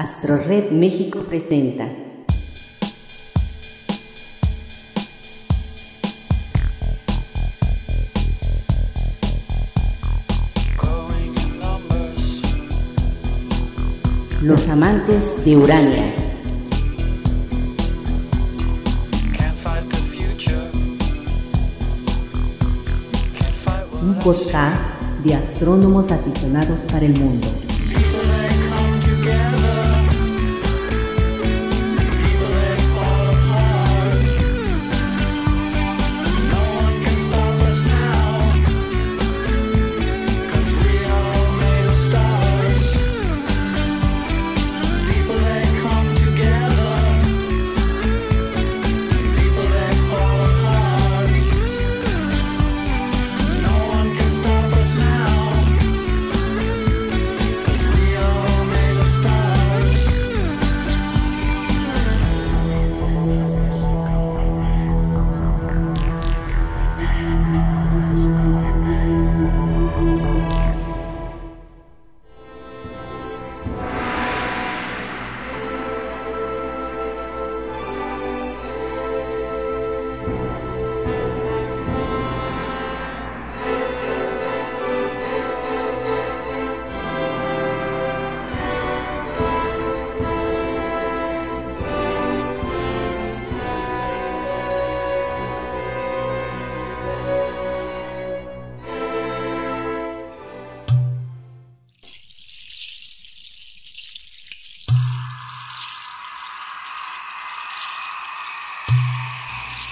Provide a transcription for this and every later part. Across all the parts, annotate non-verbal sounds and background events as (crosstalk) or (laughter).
AstroRed México presenta. Los amantes de Urania. Un podcast de astrónomos aficionados para el mundo.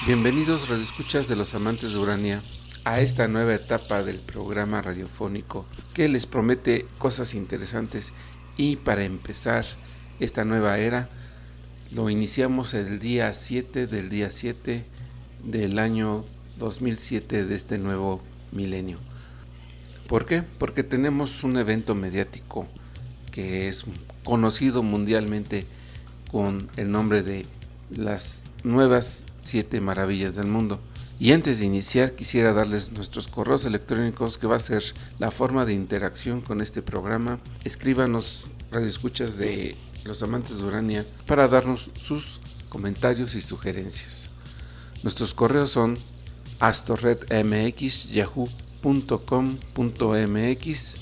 Bienvenidos escuchas de los amantes de Urania a esta nueva etapa del programa radiofónico que les promete cosas interesantes y para empezar esta nueva era lo iniciamos el día 7 del día 7 del año 2007 de este nuevo milenio. ¿Por qué? Porque tenemos un evento mediático que es conocido mundialmente con el nombre de las nuevas siete maravillas del mundo. Y antes de iniciar quisiera darles nuestros correos electrónicos que va a ser la forma de interacción con este programa. Escríbanos radioescuchas de los amantes de Urania para darnos sus comentarios y sugerencias. Nuestros correos son astorredmx.yahoo.com.mx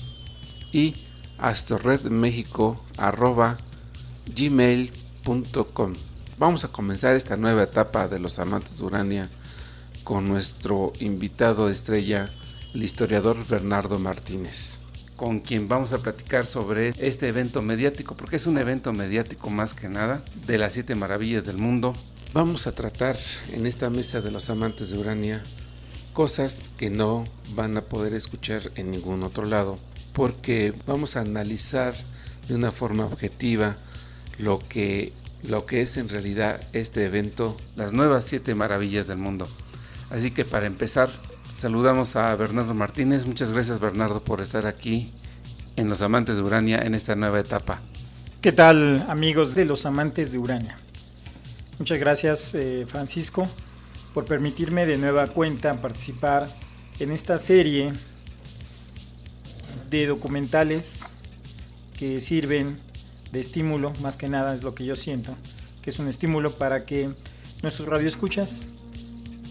y astorredmexico.gmail.com Vamos a comenzar esta nueva etapa de los amantes de Urania con nuestro invitado estrella, el historiador Bernardo Martínez, con quien vamos a platicar sobre este evento mediático, porque es un evento mediático más que nada, de las siete maravillas del mundo. Vamos a tratar en esta mesa de los amantes de Urania cosas que no van a poder escuchar en ningún otro lado, porque vamos a analizar de una forma objetiva lo que lo que es en realidad este evento, las nuevas siete maravillas del mundo. Así que para empezar, saludamos a Bernardo Martínez. Muchas gracias Bernardo por estar aquí en Los Amantes de Urania en esta nueva etapa. ¿Qué tal amigos de Los Amantes de Urania? Muchas gracias eh, Francisco por permitirme de nueva cuenta participar en esta serie de documentales que sirven de estímulo, más que nada es lo que yo siento, que es un estímulo para que nuestros radioescuchas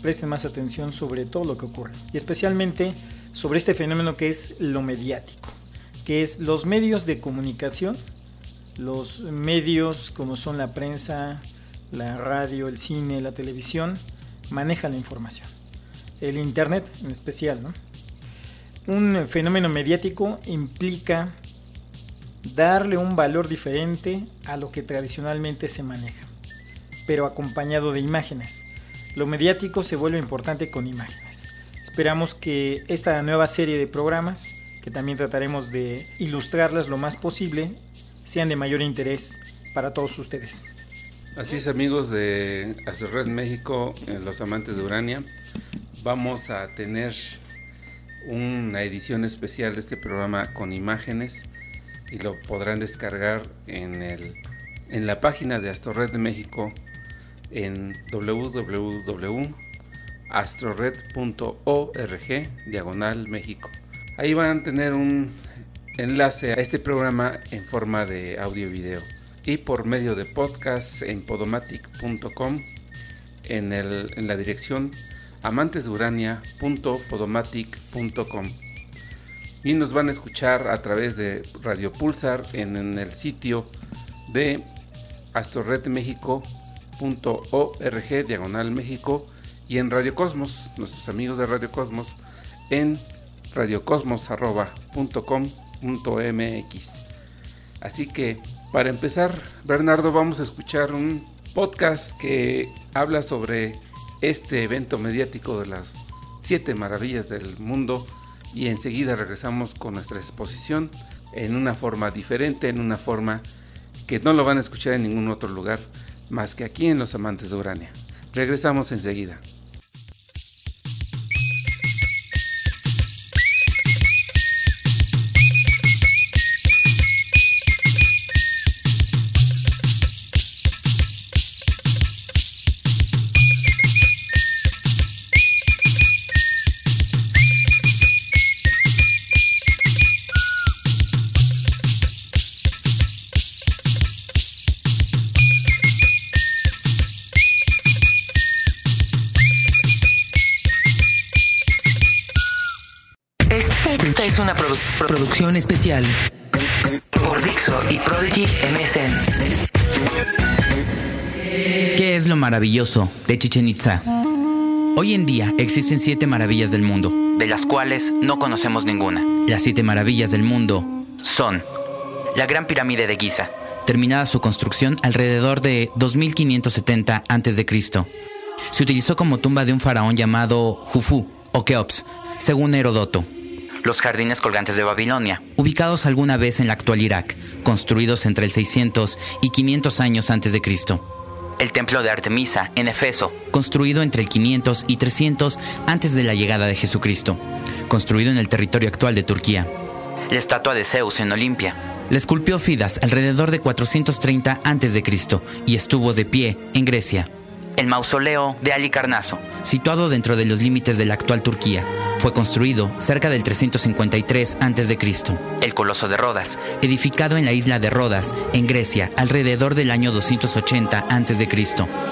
presten más atención sobre todo lo que ocurre y especialmente sobre este fenómeno que es lo mediático, que es los medios de comunicación, los medios como son la prensa, la radio, el cine, la televisión, manejan la información. El Internet en especial, ¿no? Un fenómeno mediático implica darle un valor diferente a lo que tradicionalmente se maneja, pero acompañado de imágenes. Lo mediático se vuelve importante con imágenes. Esperamos que esta nueva serie de programas, que también trataremos de ilustrarlas lo más posible, sean de mayor interés para todos ustedes. Así es amigos de Red México, eh, los amantes de Urania, vamos a tener una edición especial de este programa con imágenes y lo podrán descargar en, el, en la página de Astrored de México en www.astrored.org diagonal México. Ahí van a tener un enlace a este programa en forma de audio y video. y por medio de podcast en podomatic.com en, en la dirección amantesdurania.podomatic.com y nos van a escuchar a través de Radio Pulsar en, el sitio de astroredmexico.org diagonal México y en Radio Cosmos, nuestros amigos de Radio Cosmos en radiocosmos.com.mx. Así que para empezar, Bernardo, vamos a escuchar un podcast que habla sobre este evento mediático de las siete maravillas del mundo y enseguida regresamos con nuestra exposición en una forma diferente, en una forma que no lo van a escuchar en ningún otro lugar más que aquí en Los Amantes de Urania. Regresamos enseguida. Especial por Dixo y Prodigy MSN. ¿Qué es lo maravilloso de Chichen Itza? Hoy en día existen siete maravillas del mundo, de las cuales no conocemos ninguna. Las siete maravillas del mundo son la Gran Pirámide de Giza, terminada su construcción alrededor de 2570 a.C. Se utilizó como tumba de un faraón llamado Jufu o Keops, según Herodoto los jardines colgantes de Babilonia, ubicados alguna vez en la actual Irak, construidos entre el 600 y 500 años antes de Cristo. El templo de Artemisa en Efeso, construido entre el 500 y 300 antes de la llegada de Jesucristo, construido en el territorio actual de Turquía. La estatua de Zeus en Olimpia. La esculpió Fidas alrededor de 430 a.C. y estuvo de pie en Grecia el mausoleo de Alicarnaso, situado dentro de los límites de la actual Turquía. Fue construido cerca del 353 a.C. El Coloso de Rodas, edificado en la isla de Rodas, en Grecia, alrededor del año 280 a.C.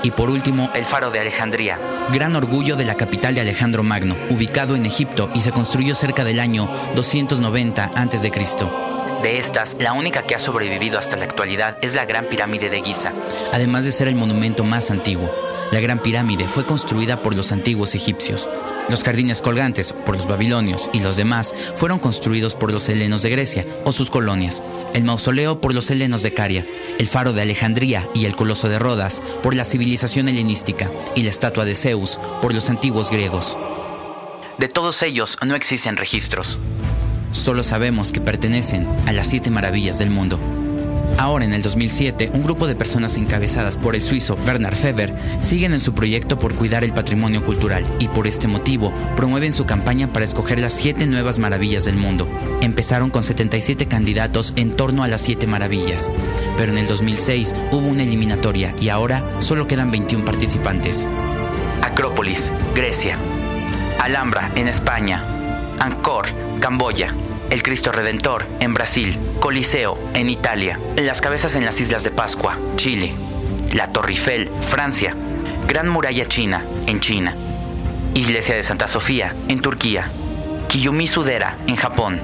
Y por último, el Faro de Alejandría, gran orgullo de la capital de Alejandro Magno, ubicado en Egipto y se construyó cerca del año 290 a.C. De estas, la única que ha sobrevivido hasta la actualidad es la Gran Pirámide de Giza, además de ser el monumento más antiguo. La Gran Pirámide fue construida por los antiguos egipcios. Los jardines colgantes, por los babilonios, y los demás fueron construidos por los helenos de Grecia o sus colonias. El mausoleo por los helenos de Caria, el faro de Alejandría y el coloso de Rodas por la civilización helenística, y la estatua de Zeus por los antiguos griegos. De todos ellos no existen registros. Solo sabemos que pertenecen a las siete maravillas del mundo. Ahora, en el 2007, un grupo de personas encabezadas por el suizo Bernard Feber siguen en su proyecto por cuidar el patrimonio cultural y por este motivo promueven su campaña para escoger las siete nuevas maravillas del mundo. Empezaron con 77 candidatos en torno a las siete maravillas, pero en el 2006 hubo una eliminatoria y ahora solo quedan 21 participantes. Acrópolis, Grecia. Alhambra, en España. Angkor, Camboya el Cristo Redentor en Brasil, Coliseo en Italia, las cabezas en las Islas de Pascua, Chile, la Torre Eiffel, Francia, Gran Muralla China en China, Iglesia de Santa Sofía en Turquía, Kiyumi-Sudera en Japón,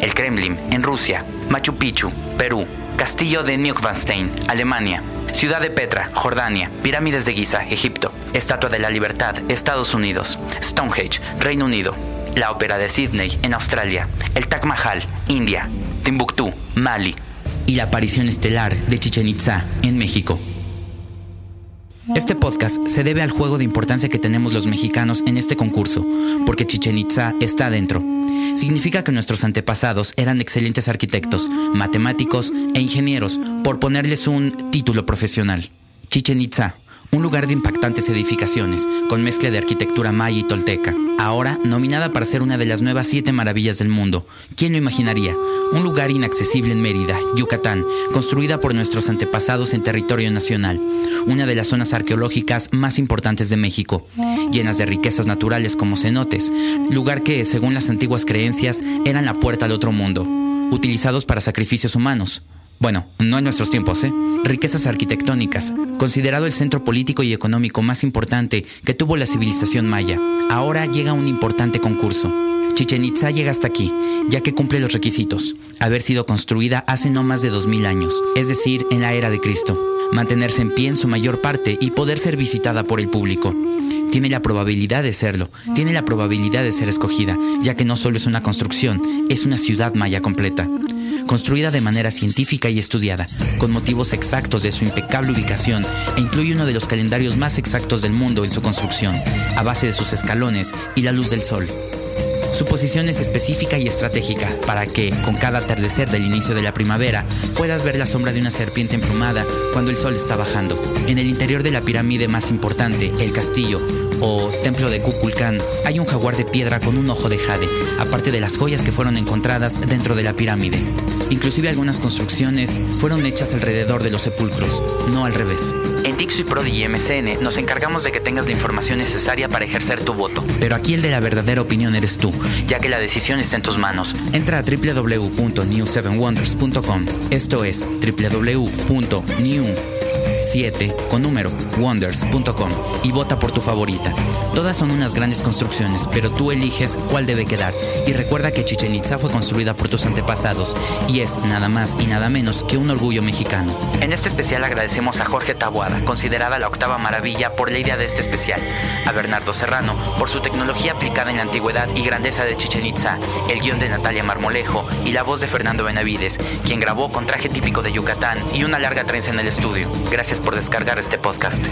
el Kremlin en Rusia, Machu Picchu, Perú, Castillo de Neuschwanstein, Alemania, Ciudad de Petra, Jordania, Pirámides de Giza, Egipto, Estatua de la Libertad, Estados Unidos, Stonehenge, Reino Unido, la Ópera de Sydney en Australia, el Taj Mahal, India, Timbuktu, Mali y la aparición estelar de Chichen Itza en México. Este podcast se debe al juego de importancia que tenemos los mexicanos en este concurso, porque Chichen Itza está dentro. Significa que nuestros antepasados eran excelentes arquitectos, matemáticos e ingenieros, por ponerles un título profesional. Chichen Itza, un lugar de impactantes edificaciones, con mezcla de arquitectura maya y tolteca. Ahora nominada para ser una de las nuevas siete maravillas del mundo. ¿Quién lo imaginaría? Un lugar inaccesible en Mérida, Yucatán, construida por nuestros antepasados en territorio nacional. Una de las zonas arqueológicas más importantes de México, llenas de riquezas naturales como cenotes, lugar que, según las antiguas creencias, eran la puerta al otro mundo, utilizados para sacrificios humanos Bueno, no en nuestros tiempos, ¿eh? Riquezas arquitectónicas, considerado el centro político y económico más importante que tuvo la civilización maya. Ahora llega un importante concurso. Chichen Itza llega hasta aquí, ya que cumple los requisitos. Haber sido construida hace no más de 2000 años, es decir, en la era de Cristo. Mantenerse en pie en su mayor parte y poder ser visitada por el público. Tiene la probabilidad de serlo, tiene la probabilidad de ser escogida, ya que no solo es una construcción, es una ciudad maya completa construida de manera científica y estudiada, con motivos exactos de su impecable ubicación e incluye uno de los calendarios más exactos del mundo en su construcción, a base de sus escalones y la luz del sol. Su posición es específica y estratégica para que, con cada atardecer del inicio de la primavera, puedas ver la sombra de una serpiente emplumada cuando el sol está bajando. En el interior de la pirámide más importante, el castillo, o templo de Kukulcán, hay un jaguar de piedra con un ojo de jade, aparte de las joyas que fueron encontradas dentro de la pirámide. Inclusive algunas construcciones fueron hechas alrededor de los sepulcros, no al revés. En Dixo y Prodigy MCN nos encargamos de que tengas la información necesaria para ejercer tu voto. Pero aquí el de la verdadera opinión eres tú, ya que la decisión está en tus manos. Entra a www.new7wonders.com. Esto es www.new 7 con número wonders.com y vota por tu favorita. Todas son unas grandes construcciones, pero tú eliges cuál debe quedar. Y recuerda que Chichen Itza fue construida por tus antepasados y es nada más y nada menos que un orgullo mexicano. En este especial agradecemos a Jorge Tabuada, considerada la octava maravilla por la idea de este especial, a Bernardo Serrano por su tecnología aplicada en la antigüedad y grandeza de Chichen Itza, el guion de Natalia Marmolejo y la voz de Fernando Benavides, quien grabó con traje típico de Yucatán y una larga trenza en el estudio. Gracias por descargar este podcast.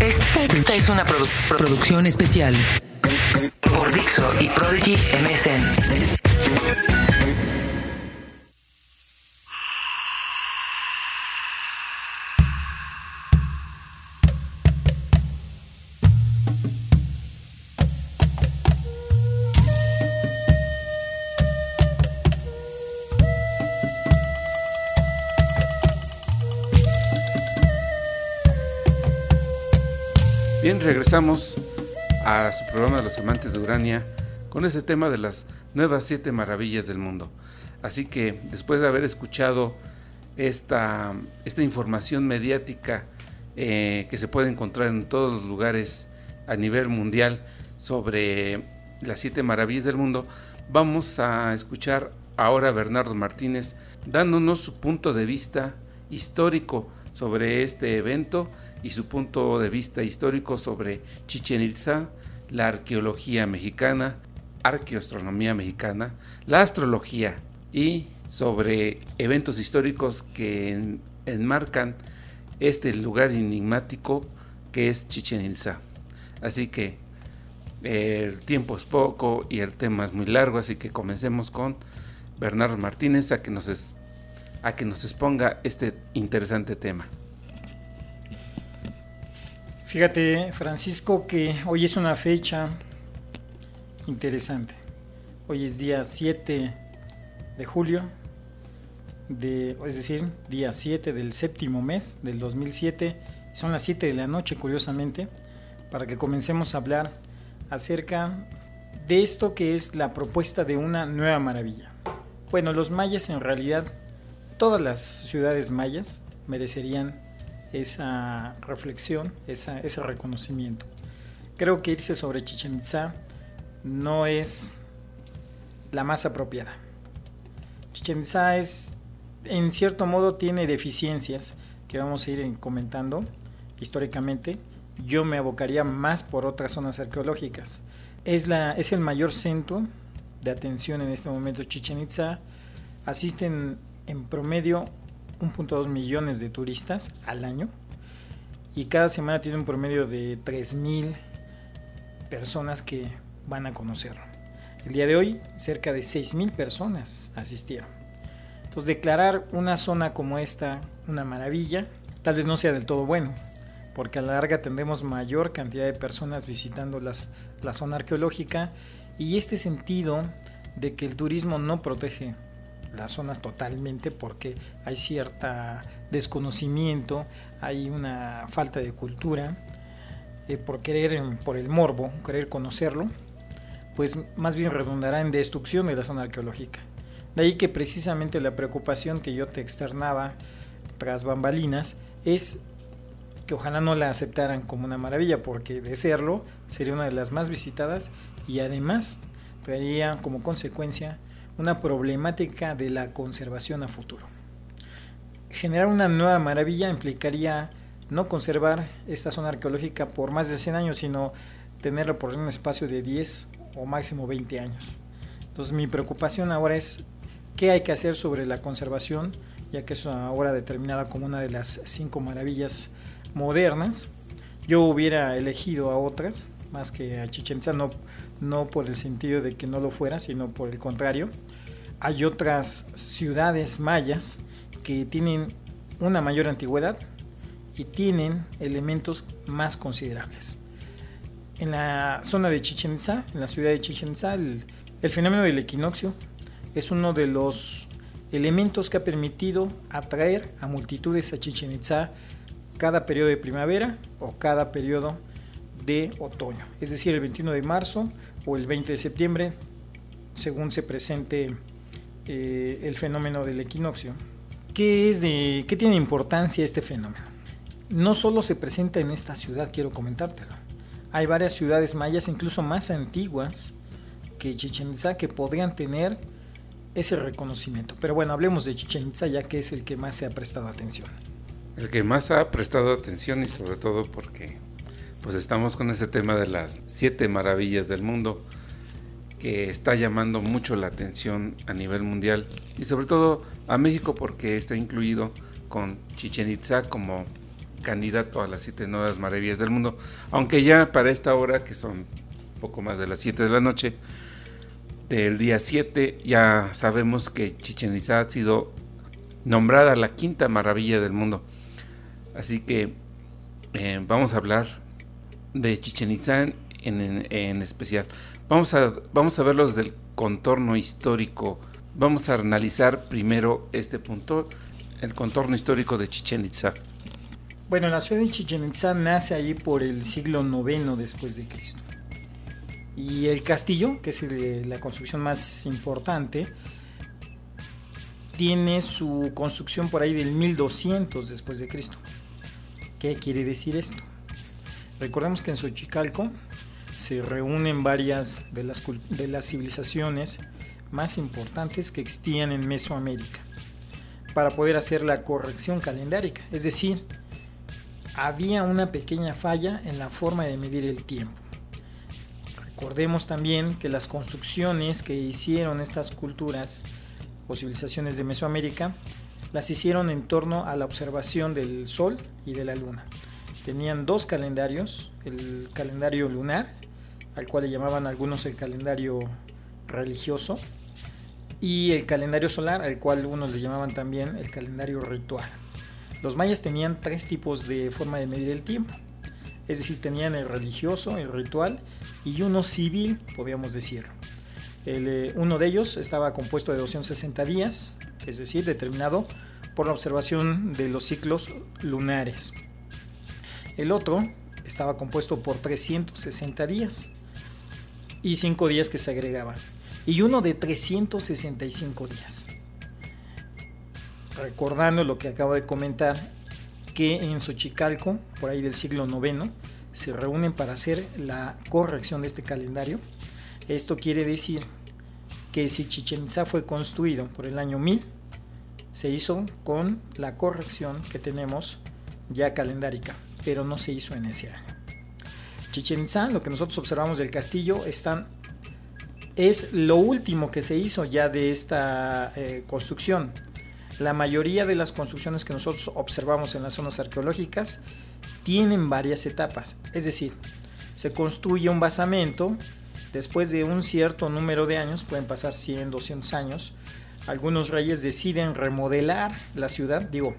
Esta, es una producción especial por Dixo y Prodigy MSN. Regresamos a su programa los amantes de Urania con ese tema de las nuevas siete maravillas del mundo. Así que después de haber escuchado esta, esta información mediática eh, que se puede encontrar en todos los lugares a nivel mundial sobre las siete maravillas del mundo, vamos a escuchar ahora a Bernardo Martínez dándonos su punto de vista histórico sobre este evento y su punto de vista histórico sobre Chichen Itza, la arqueología mexicana, arqueoastronomía mexicana, la astrología y sobre eventos históricos que enmarcan este lugar enigmático que es Chichen Itza. Así que el tiempo es poco y el tema es muy largo, así que comencemos con Bernardo Martínez a que nos a que nos exponga este interesante tema. Fíjate, Francisco, que hoy es una fecha interesante. Hoy es día 7 de julio, de, es decir, día 7 del séptimo mes del 2007. Son las 7 de la noche, curiosamente, para que comencemos a hablar acerca de esto que es la propuesta de una nueva maravilla. Bueno, los mayas en realidad todas las ciudades mayas merecerían esa reflexión, ese reconocimiento. Creo que irse sobre Chichen Itza no es la más apropiada. Chichen Itza es, en cierto modo, tiene deficiencias que vamos a ir comentando históricamente. Yo me abocaría más por otras zonas arqueológicas. Es, la, es el mayor centro de atención en este momento Chichen Itza. Asisten en promedio 1.2 millones de turistas al año y cada semana tiene un promedio de 3.000 personas que van a conocerlo. El día de hoy cerca de 6.000 personas asistieron. Entonces declarar una zona como esta una maravilla tal vez no sea del todo bueno, porque a la larga tendremos mayor cantidad de personas visitando las, la zona arqueológica y este sentido de que el turismo no protege las zonas totalmente porque hay cierta desconocimiento, hay una falta de cultura eh, por querer, por el morbo, querer conocerlo, pues más bien redundará en destrucción de la zona arqueológica. De ahí que precisamente la preocupación que yo te externaba tras bambalinas es que ojalá no la aceptaran como una maravilla, porque de serlo sería una de las más visitadas y además traería como consecuencia una problemática de la conservación a futuro. Generar una nueva maravilla implicaría no conservar esta zona arqueológica por más de 100 años, sino tenerlo por un espacio de 10 o máximo 20 años. Entonces mi preocupación ahora es qué hay que hacer sobre la conservación, ya que es ahora determinada como una de las cinco maravillas modernas. Yo hubiera elegido a otras, más que a Chichen Itza, no, no por el sentido de que no lo fuera, sino por el contrario. Hay otras ciudades mayas que tienen una mayor antigüedad y tienen elementos más considerables. En la zona de Chichen Itza, en la ciudad de Chichen Itza, el, fenómeno del equinoccio es uno de los elementos que ha permitido atraer a multitudes a Chichen Itza cada periodo de primavera o cada periodo de otoño, es decir, el 21 de marzo o el 20 de septiembre, según se presente eh, el fenómeno del equinoccio. ¿Qué, es de, ¿Qué tiene importancia este fenómeno? No solo se presenta en esta ciudad, quiero comentártelo. Hay varias ciudades mayas, incluso más antiguas que Chichen Itza, que podrían tener ese reconocimiento. Pero bueno, hablemos de Chichen Itza ya que es el que más se ha prestado atención. El que más ha prestado atención y sobre todo porque pues estamos con ese tema de las siete maravillas del mundo que está llamando mucho la atención a nivel mundial y sobre todo a México porque está incluido con Chichen Itza como candidato a las siete nuevas maravillas del mundo, aunque ya para esta hora que son poco más de las 7 de la noche del día 7 ya sabemos que Chichen Itza ha sido nombrada la quinta maravilla del mundo. Así que eh, vamos a hablar de Chichen Itza en, especial. Vamos a, vamos a verlos del contorno histórico. Vamos a analizar primero este punto, el contorno histórico de Chichen Itza. Bueno, la ciudad de Chichen Itza nace allí por el siglo IX después de Cristo. Y el castillo, que es la construcción más importante, tiene su construcción por ahí del 1200 después de Cristo. ¿Qué quiere decir esto? Recordemos que en Xochicalco se reúnen varias de las, de las civilizaciones más importantes que existían en Mesoamérica para poder hacer la corrección calendárica. Es decir, había una pequeña falla en la forma de medir el tiempo. Recordemos también que las construcciones que hicieron estas culturas o civilizaciones de Mesoamérica las hicieron en torno a la observación del Sol y de la Luna tenían dos calendarios, el calendario lunar, al cual le llamaban algunos el calendario religioso, y el calendario solar, al cual unos le llamaban también el calendario ritual. Los mayas tenían tres tipos de forma de medir el tiempo, es decir, tenían el religioso, el ritual y uno civil, podríamos decirlo. Eh, uno de ellos estaba compuesto de 260 días, es decir, determinado por la observación de los ciclos lunares. El otro estaba compuesto por 360 días y 5 días que se agregaban. Y uno de 365 días. Recordando lo que acabo de comentar, que en Xochicalco, por ahí del siglo IX, se reúnen para hacer la corrección de este calendario. Esto quiere decir que si Chichen Itza fue construido por el año 1000, se hizo con la corrección que tenemos ya calendárica pero no se hizo en ese año. Chichen Itza, lo que nosotros observamos del castillo, están, es lo último que se hizo ya de esta eh, construcción. La mayoría de las construcciones que nosotros observamos en las zonas arqueológicas tienen varias etapas. Es decir, se construye un basamento, después de un cierto número de años, pueden pasar 100, 200 años, algunos reyes deciden remodelar la ciudad, digo,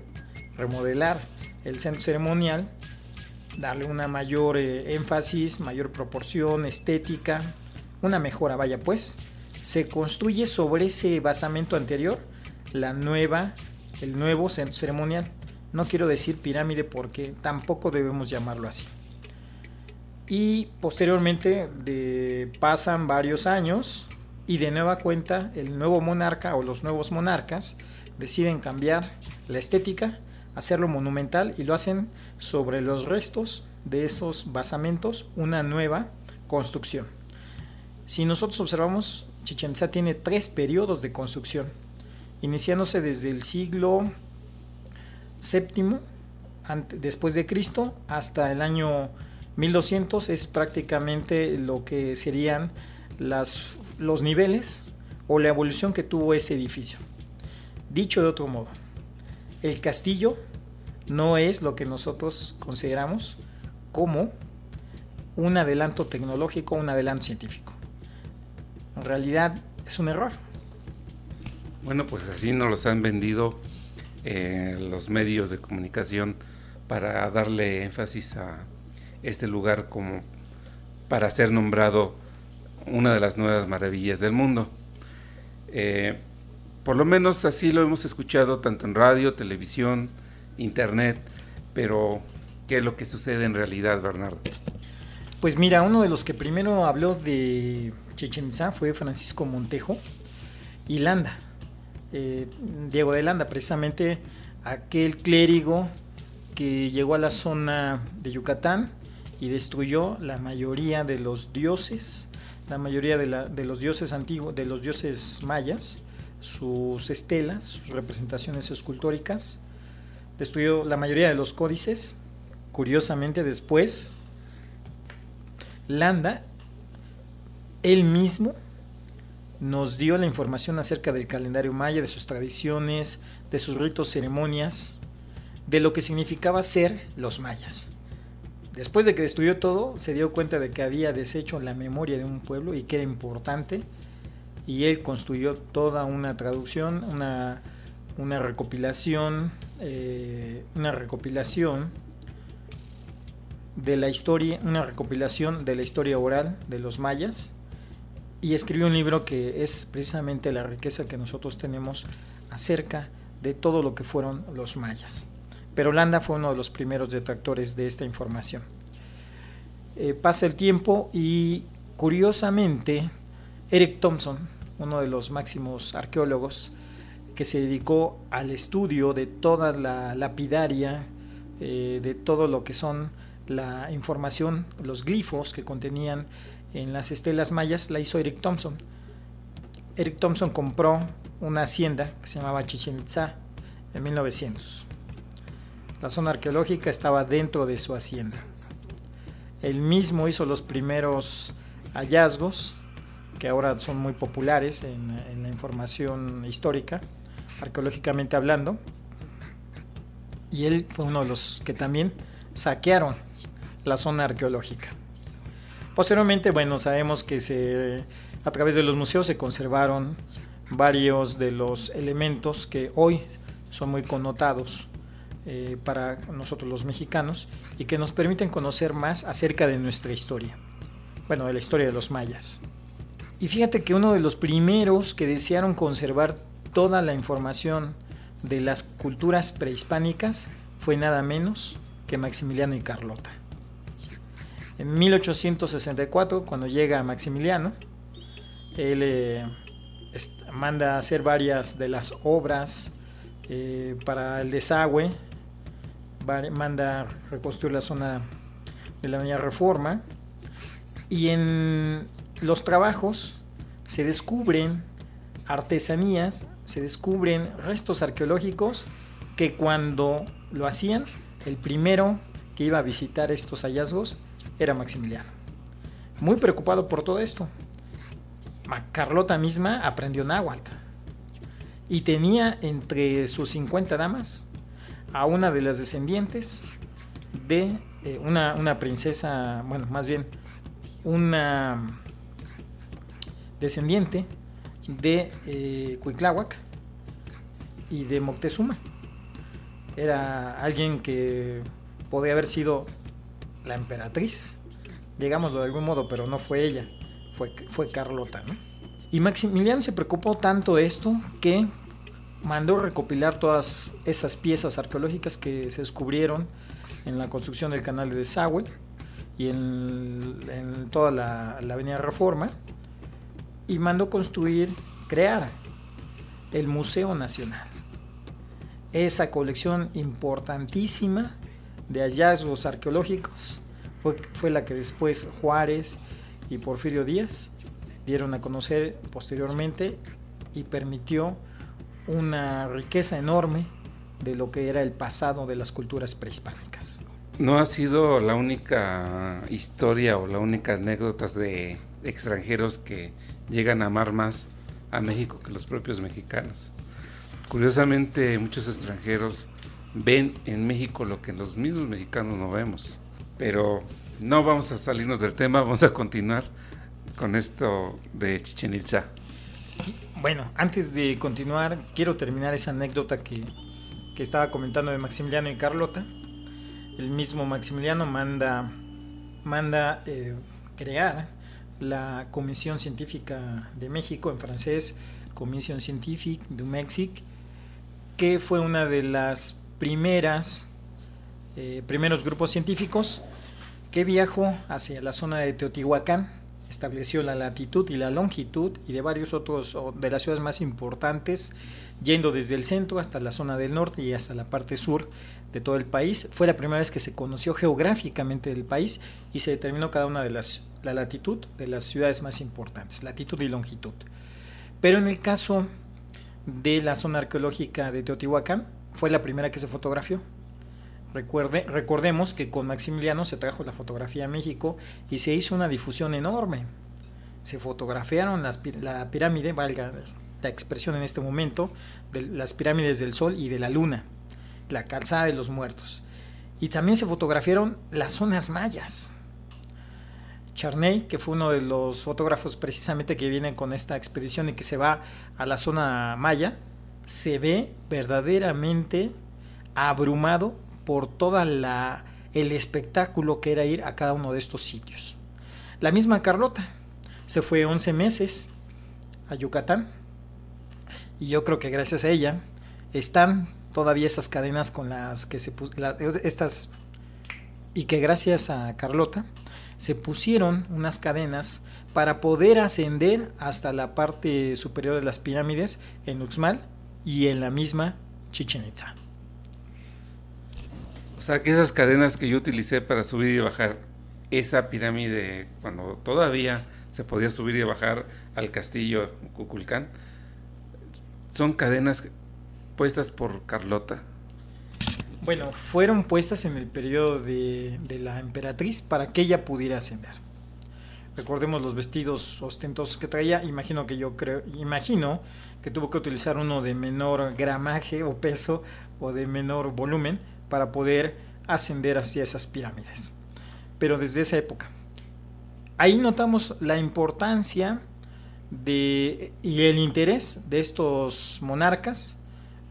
remodelar el centro ceremonial darle una mayor eh, énfasis, mayor proporción, estética, una mejora, vaya pues. Se construye sobre ese basamento anterior la nueva, el nuevo centro ceremonial. No quiero decir pirámide porque tampoco debemos llamarlo así. Y posteriormente pasan varios años y de nueva cuenta el nuevo monarca o los nuevos monarcas deciden cambiar la estética, hacerlo monumental y lo hacen sobre los restos de esos basamentos una nueva construcción. Si nosotros observamos, Chichen Itza tiene tres periodos de construcción, iniciándose desde el siglo VII después de Cristo hasta el año 1200 es prácticamente lo que serían las, los niveles o la evolución que tuvo ese edificio. Dicho de otro modo, el castillo no es lo que nosotros consideramos como un adelanto tecnológico, un adelanto científico. En realidad es un error. Bueno, pues así nos los han vendido eh, los medios de comunicación para darle énfasis a este lugar como para ser nombrado una de las nuevas maravillas del mundo. Eh, por lo menos así lo hemos escuchado tanto en radio, televisión, internet, pero ¿qué es lo que sucede en realidad, Bernardo? Pues mira, uno de los que primero habló de Chichen fue Francisco Montejo y Landa, eh, Diego de Landa, precisamente aquel clérigo que llegó a la zona de Yucatán y destruyó la mayoría de los dioses, la mayoría de, de los dioses antiguos, de los dioses mayas, sus estelas, sus representaciones escultóricas, destruyó la mayoría de los códices. Curiosamente después, Landa, él mismo, nos dio la información acerca del calendario maya, de sus tradiciones, de sus ritos, ceremonias, de lo que significaba ser los mayas. Después de que destruyó todo, se dio cuenta de que había deshecho la memoria de un pueblo y que era importante, y él construyó toda una traducción, una, recopilación, eh, una recopilación de la historia, una recopilación de la historia oral de los mayas, y escribió un libro que es precisamente la riqueza que nosotros tenemos acerca de todo lo que fueron los mayas. Pero Landa fue uno de los primeros detractores de esta información. Eh, pasa el tiempo y curiosamente Eric Thompson, uno de los máximos arqueólogos, que se dedicó al estudio de toda la lapidaria, eh, de todo lo que son la información, los glifos que contenían en las estelas mayas la hizo Eric Thompson. Eric Thompson compró una hacienda que se llamaba Chichen Itza en 1900. La zona arqueológica estaba dentro de su hacienda. Él mismo hizo los primeros hallazgos, que ahora son muy populares en, la información histórica, arqueológicamente hablando. Y él fue uno de los que también saquearon la zona arqueológica. Posteriormente, bueno, sabemos que se, a través de los museos se conservaron varios de los elementos que hoy son muy connotados eh, para nosotros los mexicanos y que nos permiten conocer más acerca de nuestra historia, bueno, de la historia de los mayas. Y fíjate que uno de los primeros que desearon conservar toda la información de las culturas prehispánicas fue nada menos que Maximiliano y Carlota. En 1864, cuando llega Maximiliano, él eh, manda a hacer varias de las obras eh, para el desagüe, manda reconstruir la zona de la Avenida Reforma y en los trabajos se descubren artesanías, se descubren restos arqueológicos que cuando lo hacían, el primero que iba a visitar estos hallazgos era Maximiliano. Muy preocupado por todo esto. Carlota misma aprendió náhuatl y tenía entre sus 50 damas a una de las descendientes de eh, una, princesa, bueno, más bien una descendiente de eh, y de Moctezuma. Era alguien que podía haber sido la emperatriz, digámoslo de algún modo, pero no fue ella, fue, fue Carlota. Y Maximiliano se preocupó tanto de esto que mandó recopilar todas esas piezas arqueológicas que se descubrieron en la construcción del canal de desagüe y en, toda la, avenida Reforma y mandó construir, crear el Museo Nacional. Esa colección importantísima de hallazgos arqueológicos fue, fue la que después Juárez y Porfirio Díaz dieron a conocer posteriormente y permitió una riqueza enorme de lo que era el pasado de las culturas prehispánicas. No ha sido la única historia o la única anécdota de extranjeros que llegan a amar más a México que los propios mexicanos. Curiosamente, muchos extranjeros ven en México lo que los mismos mexicanos no vemos. Pero no vamos a salirnos del tema, vamos a continuar con esto de Chichen Itza. Bueno, antes de continuar, quiero terminar esa anécdota que, que estaba comentando de Maximiliano y Carlota. El mismo Maximiliano manda, manda eh, crear la Comisión Científica de México, en francés, Comisión Scientifique du Mexique, que fue una de las primeras, eh, primeros grupos científicos que viajó hacia la zona de Teotihuacán, estableció la latitud y la longitud y de varios otros de las ciudades más importantes, yendo desde el centro hasta la zona del norte y hasta la parte sur de todo el país. Fue la primera vez que se conoció geográficamente el país y se determinó cada una de las la latitud de las ciudades más importantes, latitud y longitud. Pero en el caso de la zona arqueológica de Teotihuacán, fue la primera que se fotografió. Recuerde, recordemos que con Maximiliano se trajo la fotografía a México y se hizo una difusión enorme. Se fotografiaron las, la pirámide, valga la expresión en este momento, de las pirámides del Sol y de la Luna, la calzada de los muertos. Y también se fotografiaron las zonas mayas. Charney, que fue uno de los fotógrafos precisamente que viene con esta expedición y que se va a la zona maya, se ve verdaderamente abrumado por toda la el espectáculo que era ir a cada uno de estos sitios. La misma Carlota se fue 11 meses a Yucatán y yo creo que gracias a ella están todavía esas cadenas con las que se estas y que gracias a Carlota se pusieron unas cadenas para poder ascender hasta la parte superior de las pirámides en Uxmal y en la misma Chichen Itza. O sea que esas cadenas que yo utilicé para subir y bajar esa pirámide cuando todavía se podía subir y bajar al castillo Cuculcán, son cadenas puestas por Carlota. Bueno, fueron puestas en el periodo de, la emperatriz para que ella pudiera ascender. Recordemos los vestidos ostentosos que traía. Imagino que yo creo, imagino que tuvo que utilizar uno de menor gramaje o peso o de menor volumen para poder ascender hacia esas pirámides. Pero desde esa época. Ahí notamos la importancia de, y el interés de estos monarcas,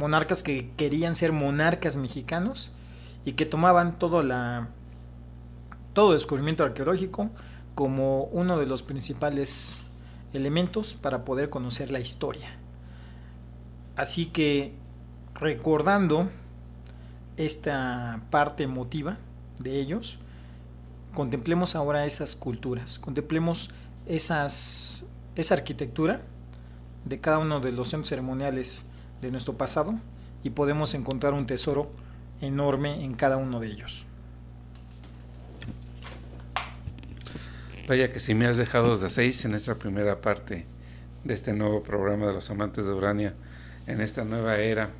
monarcas que querían ser monarcas mexicanos y que tomaban todo, la, todo descubrimiento arqueológico como uno de los principales elementos para poder conocer la historia. Así que recordando esta parte emotiva de ellos, contemplemos ahora esas culturas, contemplemos esa arquitectura de cada uno de los centros ceremoniales de nuestro pasado y podemos encontrar un tesoro enorme en cada uno de ellos. Vaya que si me has dejado de seis en esta primera parte de este nuevo programa de los amantes de Urania, en esta nueva era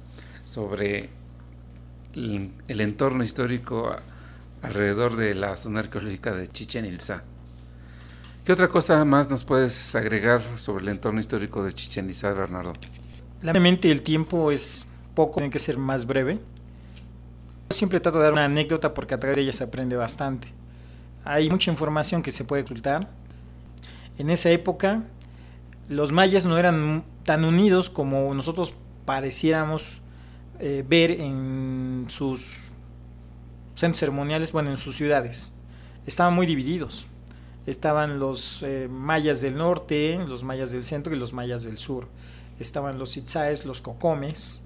sobre el, entorno histórico alrededor de la zona arqueológica de Chichen Itza. ¿Qué otra cosa más nos puedes agregar sobre el entorno histórico de Chichen Itza, Bernardo? Lamentablemente el tiempo es poco, tiene que ser más breve. Yo siempre trato de dar una anécdota porque a través de ella se aprende bastante. Hay mucha información que se puede ocultar. En esa época los mayas no eran tan unidos como nosotros pareciéramos eh, ver en sus centros ceremoniales, bueno, en sus ciudades. Estaban muy divididos. Estaban los eh, mayas del norte, los mayas del centro y los mayas del sur. Estaban los itzaes, los cocomes.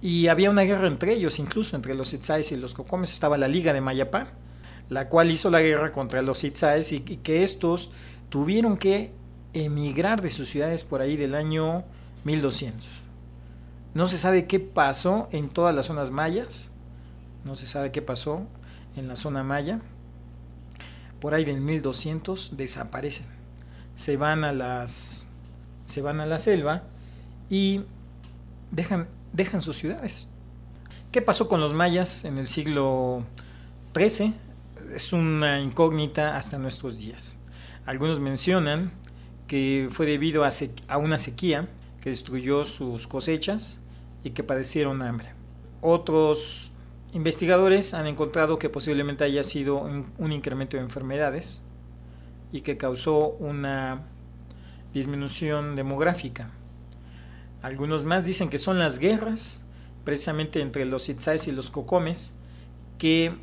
Y había una guerra entre ellos, incluso entre los itzaes y los cocomes. Estaba la Liga de Mayapán, la cual hizo la guerra contra los itzaes y, y que estos tuvieron que emigrar de sus ciudades por ahí del año 1200. No se sabe qué pasó en todas las zonas mayas, no se sabe qué pasó en la zona maya. Por ahí del 1200 desaparecen. Se van a las se van a la selva y dejan dejan sus ciudades. ¿Qué pasó con los mayas en el siglo XIII? Es una incógnita hasta nuestros días. Algunos mencionan que fue debido a, una sequía que destruyó sus cosechas y que padecieron hambre. Otros investigadores han encontrado que posiblemente haya sido un incremento de enfermedades y que causó una disminución demográfica. Algunos más dicen que son las guerras, precisamente entre los Itzáes y los Cocomes, que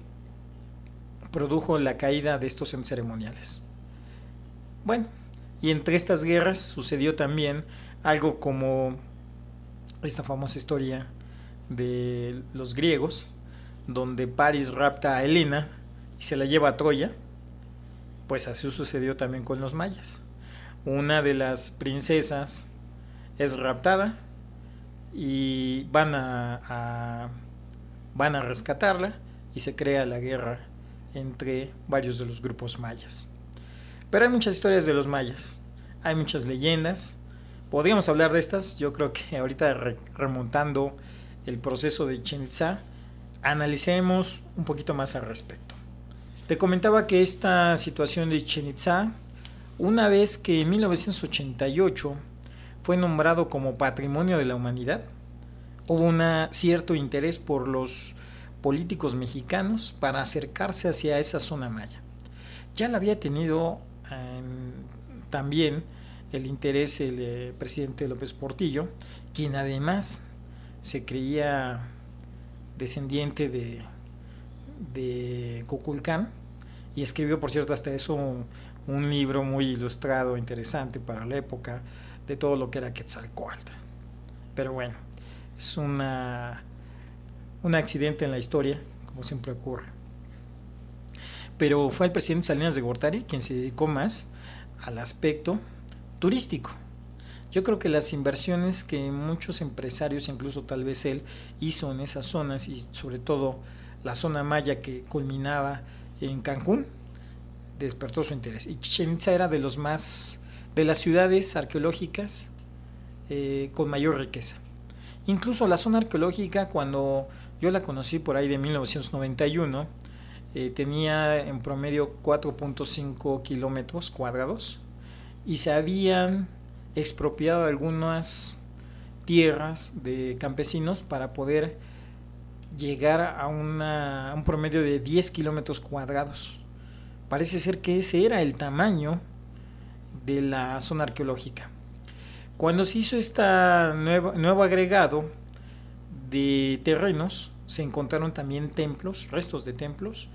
produjo la caída de estos ceremoniales. Bueno, y entre estas guerras sucedió también algo como esta famosa historia de los griegos, donde Paris rapta a Helena y se la lleva a Troya, pues así sucedió también con los mayas. Una de las princesas es raptada y van a, van a rescatarla y se crea la guerra entre varios de los grupos mayas. Pero hay muchas historias de los mayas, hay muchas leyendas. Podríamos hablar de estas, yo creo que ahorita remontando el proceso de Chichen Itza, analicemos un poquito más al respecto. Te comentaba que esta situación de Chichen una vez que en 1988 fue nombrado como Patrimonio de la Humanidad, hubo un cierto interés por los políticos mexicanos para acercarse hacia esa zona maya. Ya la había tenido también el interés el eh, presidente López Portillo, quien además se creía descendiente de, de Cuculcán y escribió, por cierto, hasta eso un, libro muy ilustrado, interesante para la época, de todo lo que era Quetzalcoatl. Pero bueno, es una, un accidente en la historia, como siempre ocurre pero fue el presidente Salinas de Gortari quien se dedicó más al aspecto turístico. Yo creo que las inversiones que muchos empresarios, incluso tal vez él, hizo en esas zonas y sobre todo la zona maya que culminaba en Cancún, despertó su interés. Y Chichen Itza era de los más de las ciudades arqueológicas eh, con mayor riqueza. Incluso la zona arqueológica, cuando yo la conocí por ahí de 1991, eh, tenía en promedio 4.5 kilómetros cuadrados y se habían expropiado algunas tierras de campesinos para poder llegar a, una, un promedio de 10 kilómetros cuadrados. Parece ser que ese era el tamaño de la zona arqueológica. Cuando se hizo este nuevo agregado de terrenos, se encontraron también templos, restos de templos,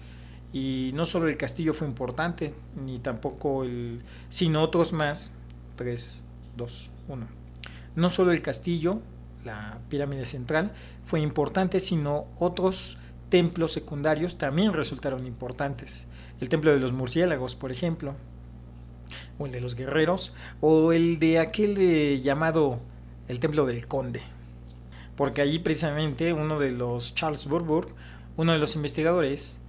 y no solo el castillo fue importante, ni tampoco el, sino otros más, 3, 2, 1. No solo el castillo, la pirámide central, fue importante, sino otros templos secundarios también resultaron importantes. El templo de los murciélagos, por ejemplo, o el de los guerreros, o el de aquel llamado el templo del conde, porque allí precisamente uno de los Charles Burburg, uno de los investigadores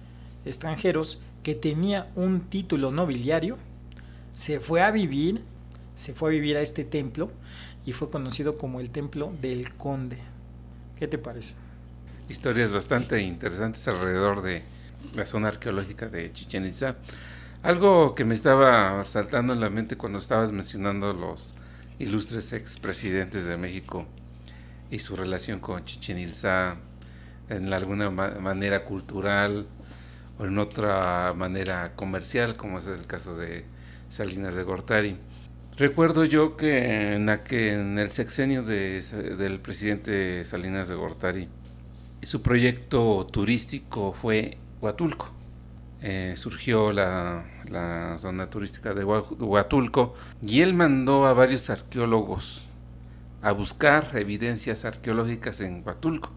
extranjeros que tenía un título nobiliario, se fue a vivir, se fue a vivir a este templo y fue conocido como el templo del conde. ¿Qué te parece? Historias bastante interesantes alrededor de la zona arqueológica de Chichen Itza. Algo que me estaba saltando en la mente cuando estabas mencionando los ilustres expresidentes de México y su relación con Chichen Itza en alguna manera cultural o en otra manera comercial, como es el caso de Salinas de Gortari. Recuerdo yo que en, en el sexenio de, del presidente Salinas de Gortari, su proyecto turístico fue Huatulco. Eh, surgió la, la, zona turística de Huatulco y él mandó a varios arqueólogos a buscar evidencias arqueológicas en Huatulco.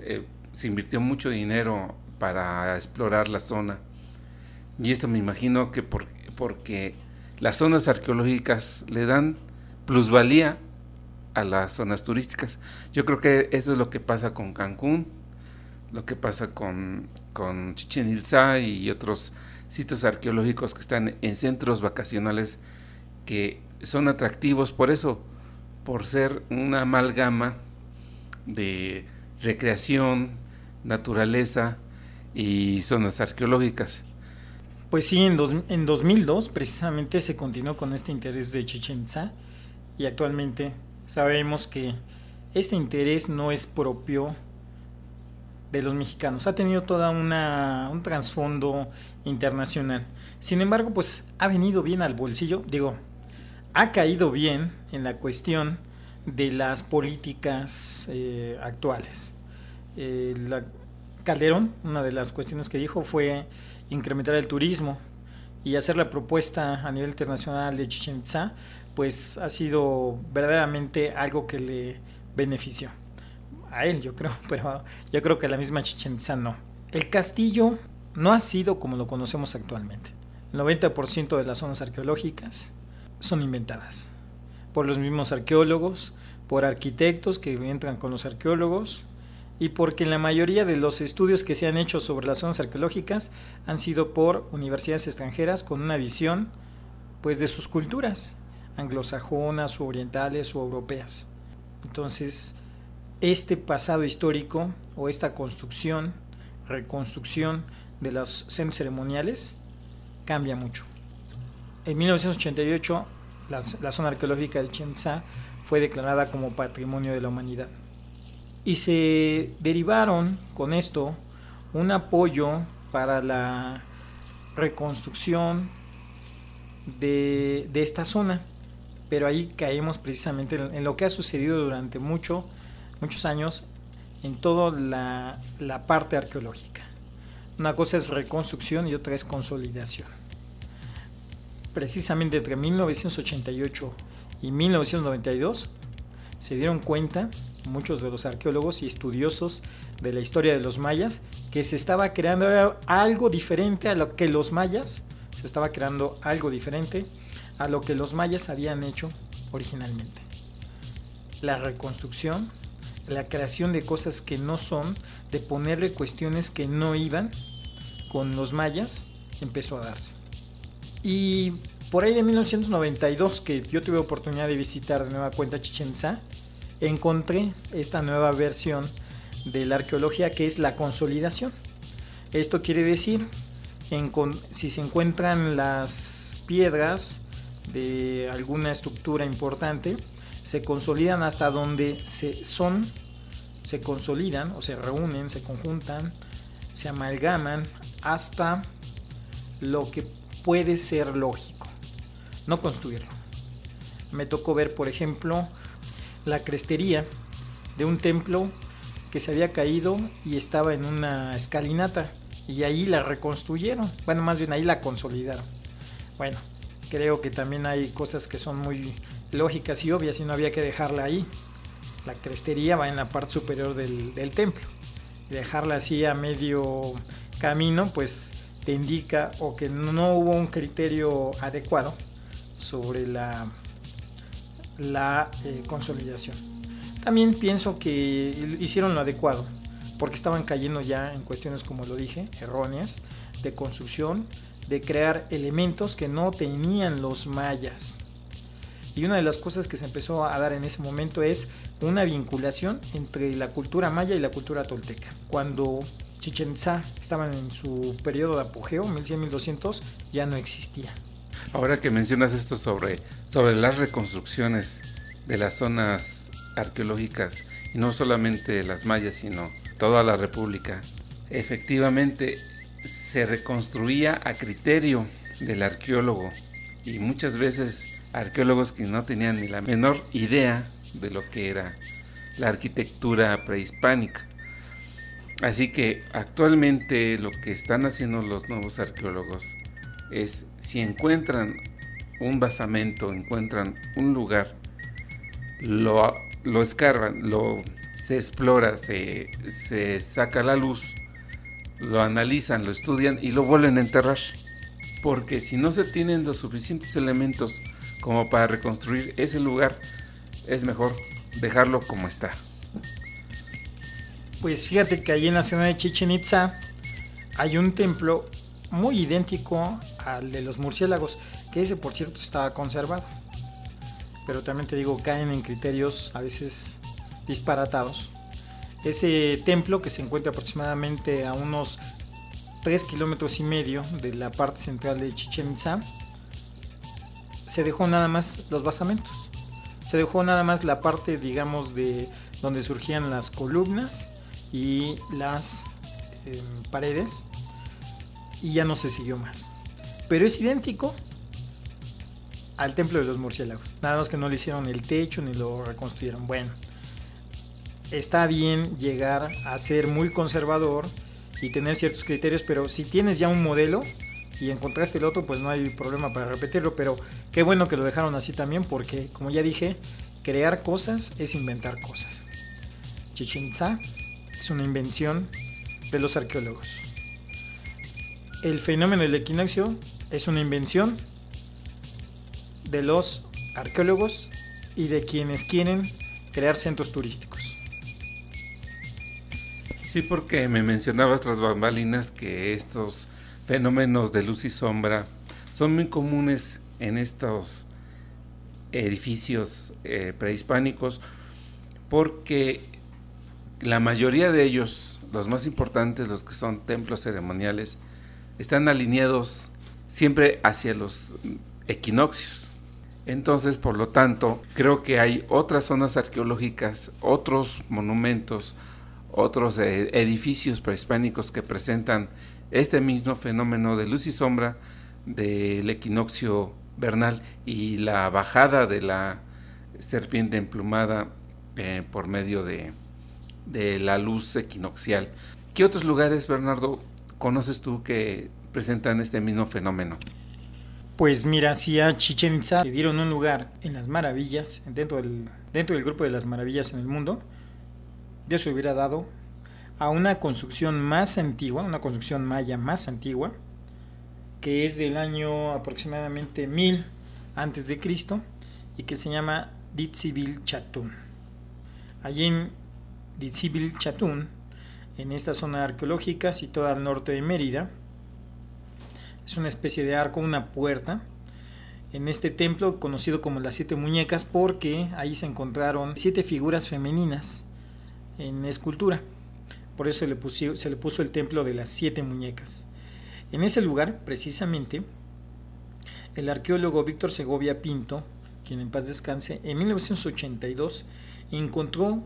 Eh, se invirtió mucho dinero para explorar la zona. Y esto me imagino que por, porque las zonas arqueológicas le dan plusvalía a las zonas turísticas. Yo creo que eso es lo que pasa con Cancún, lo que pasa con, con Chichen Itza y otros sitios arqueológicos que están en centros vacacionales que son atractivos por eso, por ser una amalgama de recreación, naturaleza y zonas arqueológicas. Pues sí, en, en 2002 precisamente se continuó con este interés de Chichen Itza y actualmente sabemos que este interés no es propio de los mexicanos, ha tenido toda una un trasfondo internacional. Sin embargo, pues ha venido bien al bolsillo, digo, ha caído bien en la cuestión de las políticas eh, actuales. Eh, Calderón, una de las cuestiones que dijo fue incrementar el turismo y hacer la propuesta a nivel internacional de Chichen Itza, pues ha sido verdaderamente algo que le benefició. A él, yo creo, (laughs) pero yo creo que la misma Chichen Itza no. El castillo no ha sido como lo conocemos actualmente. El 90% de las zonas arqueológicas son inventadas por los mismos arqueólogos, por arquitectos que entran con los arqueólogos y porque la mayoría de los estudios que se han hecho sobre las zonas arqueológicas han sido por universidades extranjeras con una visión pues de sus culturas anglosajonas o orientales o europeas. Entonces, este pasado histórico o esta construcción, reconstrucción de los centros ceremoniales cambia mucho. En 1988, la, zona arqueológica de Chenza fue declarada como Patrimonio de la Humanidad. Y se derivaron con esto un apoyo para la reconstrucción de, de esta zona. Pero ahí caemos precisamente en, lo que ha sucedido durante mucho, muchos años en toda la, la parte arqueológica. Una cosa es reconstrucción y otra es consolidación precisamente entre 1988 y 1992 se dieron cuenta muchos de los arqueólogos y estudiosos de la historia de los mayas que se estaba creando algo diferente a lo que los mayas se estaba creando algo diferente a lo que los mayas habían hecho originalmente. La reconstrucción, la creación de cosas que no son, de ponerle cuestiones que no iban con los mayas, empezó a darse. Y por ahí de 1992, que yo tuve oportunidad de visitar de nueva cuenta Chichen Itza, encontré esta nueva versión de la arqueología que es la consolidación. Esto quiere decir, si se encuentran las piedras de alguna estructura importante, se consolidan hasta donde se son, se consolidan o se reúnen, se conjuntan, se amalgaman hasta lo que puede ser lógico, no construirlo. Me tocó ver, por ejemplo, la crestería de un templo que se había caído y estaba en una escalinata y ahí la reconstruyeron, bueno, más bien ahí la consolidaron. Bueno, creo que también hay cosas que son muy lógicas y obvias y no había que dejarla ahí. La crestería va en la parte superior del, templo. Y dejarla así a medio camino, pues te indica o que no hubo un criterio adecuado sobre la, la eh, consolidación. También pienso que hicieron lo adecuado, porque estaban cayendo ya en cuestiones, como lo dije, erróneas, de construcción, de crear elementos que no tenían los mayas. Y una de las cosas que se empezó a dar en ese momento es una vinculación entre la cultura maya y la cultura tolteca. Cuando Chichen Itza estaban en su periodo de apogeo, 1100-1200, ya no existía. Ahora que mencionas esto sobre, sobre las reconstrucciones de las zonas arqueológicas, y no solamente las mayas, sino toda la república, efectivamente se reconstruía a criterio del arqueólogo y muchas veces arqueólogos que no tenían ni la menor idea de lo que era la arquitectura prehispánica. Así que actualmente lo que están haciendo los nuevos arqueólogos es si encuentran un basamento, encuentran un lugar, lo, lo escarban, lo, se explora, se, se saca la luz, lo analizan, lo estudian y lo vuelven a enterrar. porque si no se tienen los suficientes elementos como para reconstruir ese lugar, es mejor dejarlo como está. Pues fíjate que ahí en la zona de Chichen Itza hay un templo muy idéntico al de los murciélagos, que ese por cierto estaba conservado. Pero también te digo, caen en criterios a veces disparatados. Ese templo que se encuentra aproximadamente a unos 3 kilómetros y medio de la parte central de Chichen Itza, se dejó nada más los basamentos. Se dejó nada más la parte, digamos, de donde surgían las columnas y las eh, paredes y ya no se siguió más. Pero es idéntico al templo de los murciélagos. Nada más que no le hicieron el techo ni lo reconstruyeron. Bueno, está bien llegar a ser muy conservador y tener ciertos criterios, pero si tienes ya un modelo y encontraste el otro, pues no hay problema para repetirlo. Pero qué bueno que lo dejaron así también, porque como ya dije, crear cosas es inventar cosas. Chichen Itza es una invención de los arqueólogos. El fenómeno del equinoccio es una invención de los arqueólogos y de quienes quieren crear centros turísticos. Sí, porque me mencionabas tras bambalinas que estos fenómenos de luz y sombra son muy comunes en estos edificios eh, prehispánicos porque la mayoría de ellos, los más importantes, los que son templos ceremoniales, están alineados siempre hacia los equinoccios. Entonces, por lo tanto, creo que hay otras zonas arqueológicas, otros monumentos, otros eh, edificios prehispánicos que presentan este mismo fenómeno de luz y sombra del equinoccio vernal y la bajada de la serpiente emplumada eh, por medio de, la luz equinoccial. ¿Qué otros lugares, Bernardo, conoces tú que presentan este mismo fenómeno? Pues mira, si a Chichen Itza le dieron un lugar en las maravillas, dentro del, grupo de las maravillas en el mundo, Dios le hubiera dado a una construcción más antigua, una construcción maya más antigua, que es del año aproximadamente 1000 antes de Cristo y que se llama Ditzibil Chatun. Allí en Ditzibil Chatun, en esta zona arqueológica situada al norte de Mérida, es una especie de arco, una puerta, en este templo conocido como las siete muñecas porque ahí se encontraron siete figuras femeninas en escultura. Por eso se le, puso, el templo de las siete muñecas. En ese lugar, precisamente, el arqueólogo Víctor Segovia Pinto, quien en paz descanse, en 1982 encontró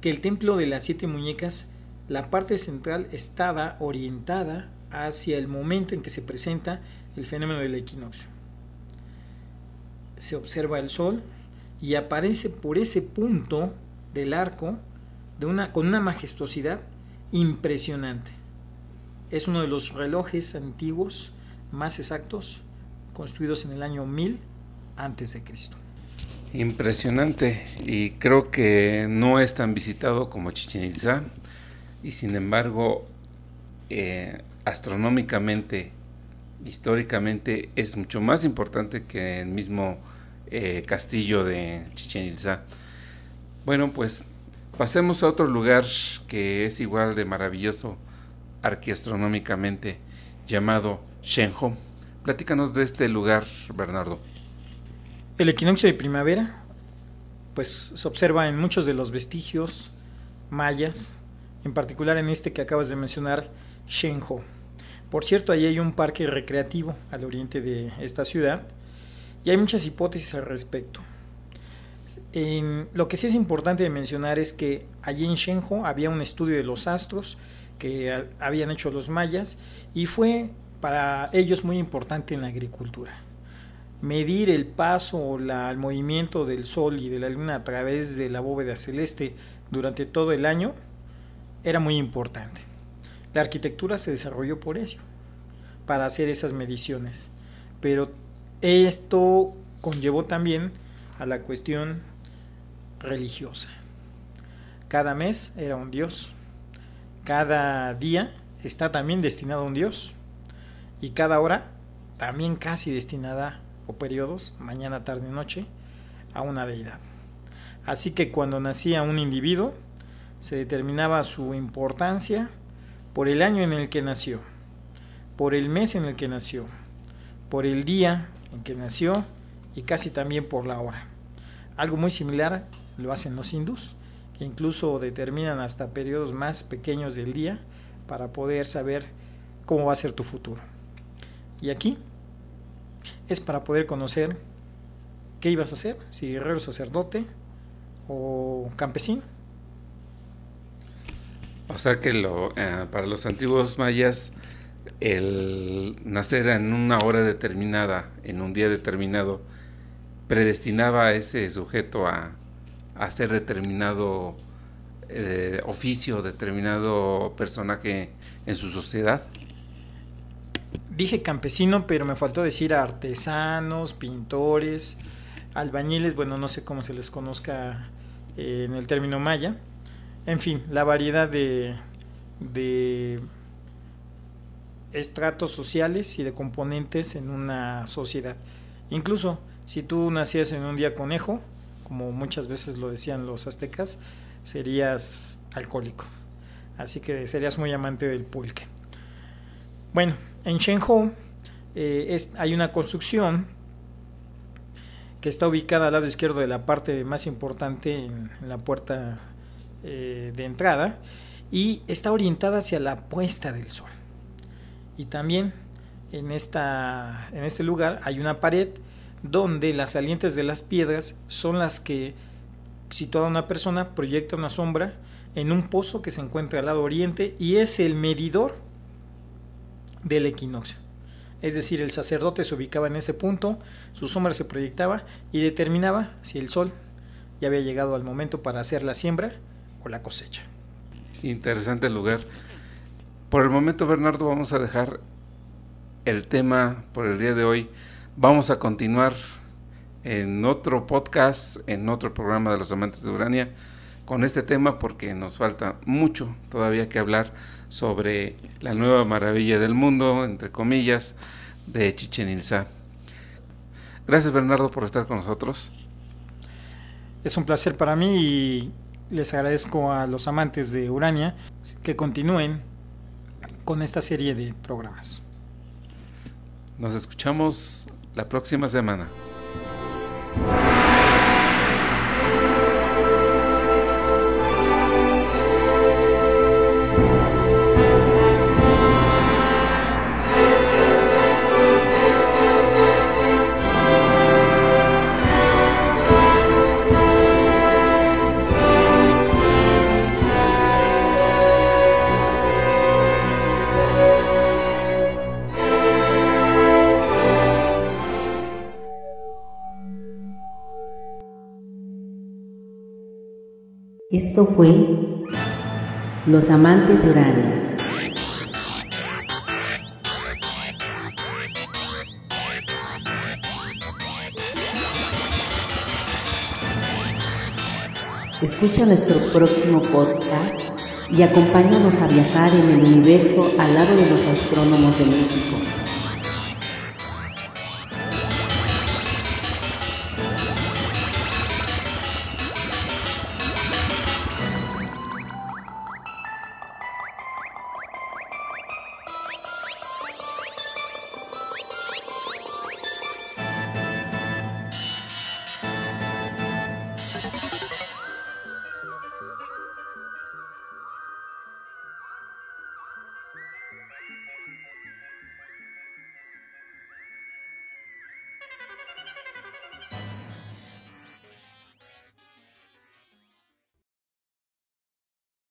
que el templo de las siete muñecas, la parte central estaba orientada hacia el momento en que se presenta el fenómeno del equinoccio. Se observa el sol y aparece por ese punto del arco con una majestuosidad impresionante. Es uno de los relojes antiguos más exactos construidos en el año 1000 antes de Cristo. Impresionante y creo que no es tan visitado como Chichen Itza y sin embargo eh, astronómicamente, históricamente es mucho más importante que el mismo eh, castillo de Chichen Itza. Bueno, pues pasemos a otro lugar que es igual de maravilloso arqueastronómicamente llamado Shenho. Platícanos de este lugar, Bernardo. El equinoccio de primavera, pues se observa en muchos de los vestigios mayas, en particular en este que acabas de mencionar, Shenho. Por cierto, ahí hay un parque recreativo al oriente de esta ciudad y hay muchas hipótesis al respecto. Lo que sí es importante de mencionar es que allí en Shenho había un estudio de los astros que habían hecho los mayas y fue para ellos muy importante en la agricultura. Medir el paso o el movimiento del sol y de la luna a través de la bóveda celeste durante todo el año era muy importante. La arquitectura se desarrolló por eso, para hacer esas mediciones. Pero esto conllevó también a la cuestión religiosa. Cada mes era un dios, cada día está también destinado a un dios y cada hora también casi destinada, o periodos, mañana, tarde, noche, a una deidad. Así que cuando nacía un individuo, se determinaba su importancia por el año en el que nació, por el mes en el que nació, por el día en que nació y casi también por la hora. Algo muy similar lo hacen los hindús, que incluso determinan hasta periodos más pequeños del día para poder saber cómo va a ser tu futuro. Y aquí es para poder conocer qué ibas a hacer, si guerrero sacerdote o campesino. O sea que lo, eh, para los antiguos mayas el nacer en una hora determinada, en un día determinado, predestinaba a ese sujeto a, hacer determinado eh, oficio, determinado personaje en su sociedad. Dije campesino, pero me faltó decir artesanos, pintores, albañiles, bueno, no sé cómo se les conozca eh, en el término maya. En fin, la variedad de, de estratos sociales y de componentes en una sociedad. Incluso si tú nacías en un día conejo, como muchas veces lo decían los aztecas, serías alcohólico. Así que serías muy amante del pulque. Bueno, en Shenzhou eh, hay una construcción que está ubicada al lado izquierdo de la parte más importante en, la puerta eh, de entrada y está orientada hacia la puesta del sol. Y también en, esta, en este lugar hay una pared donde las salientes de las piedras son las que, situada una persona, proyecta una sombra en un pozo que se encuentra al lado oriente y es el medidor del equinoccio. Es decir, el sacerdote se ubicaba en ese punto, su sombra se proyectaba y determinaba si el sol ya había llegado al momento para hacer la siembra o la cosecha. Interesante lugar. Por el momento, Bernardo, vamos a dejar el tema por el día de hoy Vamos a continuar en otro podcast, en otro programa de los amantes de Urania, con este tema porque nos falta mucho todavía que hablar sobre la nueva maravilla del mundo, entre comillas, de Chichen Itza. Gracias Bernardo por estar con nosotros. Es un placer para mí y les agradezco a los amantes de Urania que continúen con esta serie de programas. Nos escuchamos la próxima semana. Fue Los Amantes de. Escucha nuestro próximo podcast y acompáñanos a viajar en el universo al lado de los astrónomos de México.